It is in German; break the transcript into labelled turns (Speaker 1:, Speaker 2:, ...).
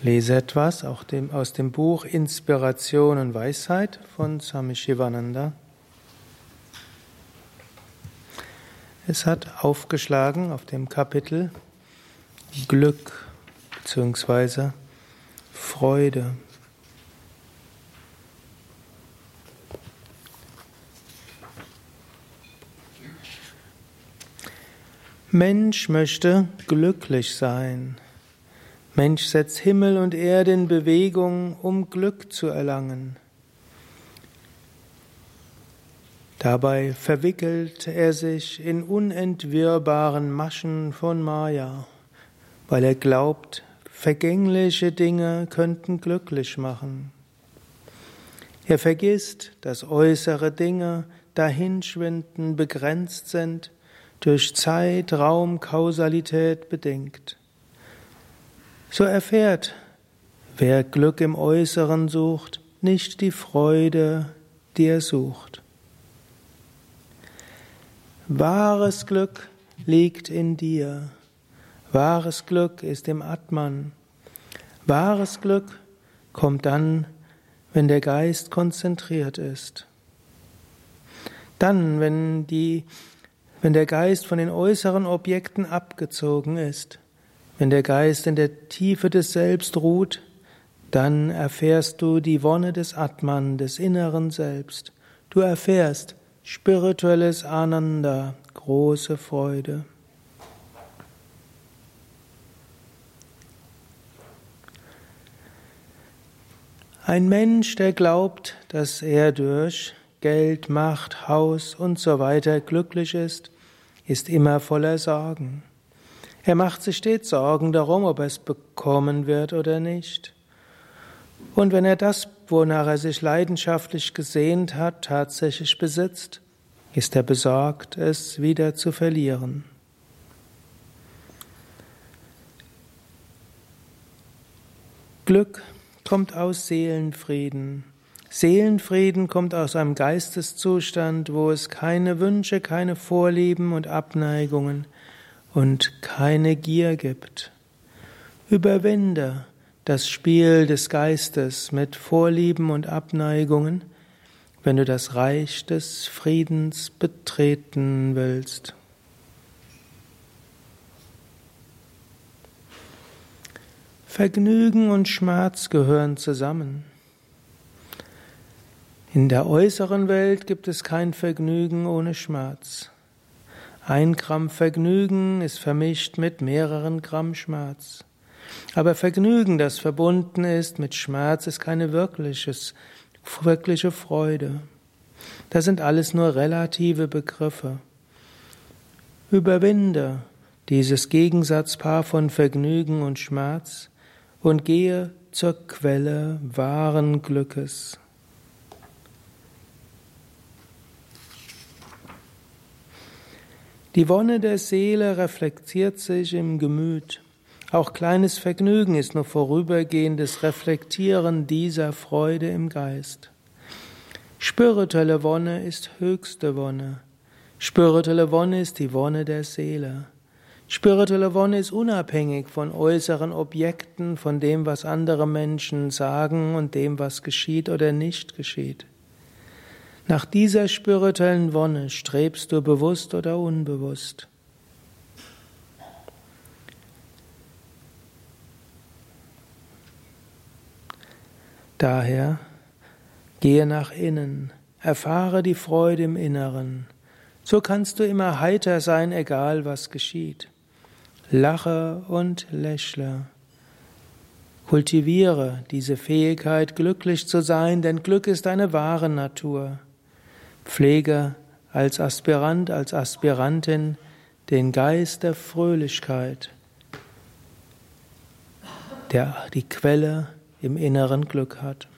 Speaker 1: Lese etwas auch dem, aus dem Buch Inspiration und Weisheit von Swami Shivananda. Es hat aufgeschlagen auf dem Kapitel Glück bzw. Freude. Mensch möchte glücklich sein. Mensch setzt Himmel und Erde in Bewegung, um Glück zu erlangen. Dabei verwickelt er sich in unentwirrbaren Maschen von Maya, weil er glaubt, vergängliche Dinge könnten glücklich machen. Er vergisst, dass äußere Dinge dahinschwinden, begrenzt sind durch Zeit, Raum, Kausalität bedingt. So erfährt, wer Glück im Äußeren sucht, nicht die Freude, die er sucht. Wahres Glück liegt in dir. Wahres Glück ist im Atman. Wahres Glück kommt dann, wenn der Geist konzentriert ist. Dann, wenn die wenn der Geist von den äußeren Objekten abgezogen ist, wenn der Geist in der Tiefe des Selbst ruht, dann erfährst du die Wonne des Atman, des inneren Selbst. Du erfährst spirituelles Ananda, große Freude. Ein Mensch, der glaubt, dass er durch Geld, Macht, Haus und so weiter glücklich ist, ist immer voller Sorgen. Er macht sich stets Sorgen darum, ob er es bekommen wird oder nicht. Und wenn er das, wonach er sich leidenschaftlich gesehnt hat, tatsächlich besitzt, ist er besorgt, es wieder zu verlieren. Glück kommt aus Seelenfrieden. Seelenfrieden kommt aus einem Geisteszustand, wo es keine Wünsche, keine Vorlieben und Abneigungen und keine Gier gibt. Überwinde das Spiel des Geistes mit Vorlieben und Abneigungen, wenn du das Reich des Friedens betreten willst. Vergnügen und Schmerz gehören zusammen. In der äußeren Welt gibt es kein Vergnügen ohne Schmerz. Ein Gramm Vergnügen ist vermischt mit mehreren Gramm Schmerz. Aber Vergnügen, das verbunden ist mit Schmerz, ist keine wirkliches, wirkliche Freude. Das sind alles nur relative Begriffe. Überwinde dieses Gegensatzpaar von Vergnügen und Schmerz und gehe zur Quelle wahren Glückes. Die Wonne der Seele reflektiert sich im Gemüt. Auch kleines Vergnügen ist nur vorübergehendes Reflektieren dieser Freude im Geist. Spirituelle Wonne ist höchste Wonne. Spirituelle Wonne ist die Wonne der Seele. Spirituelle Wonne ist unabhängig von äußeren Objekten, von dem, was andere Menschen sagen und dem, was geschieht oder nicht geschieht. Nach dieser spirituellen Wonne strebst du bewusst oder unbewusst. Daher gehe nach innen, erfahre die Freude im Inneren. So kannst du immer heiter sein, egal was geschieht. Lache und lächle. Kultiviere diese Fähigkeit, glücklich zu sein, denn Glück ist eine wahre Natur. Pflege als Aspirant, als Aspirantin den Geist der Fröhlichkeit, der die Quelle im inneren Glück hat.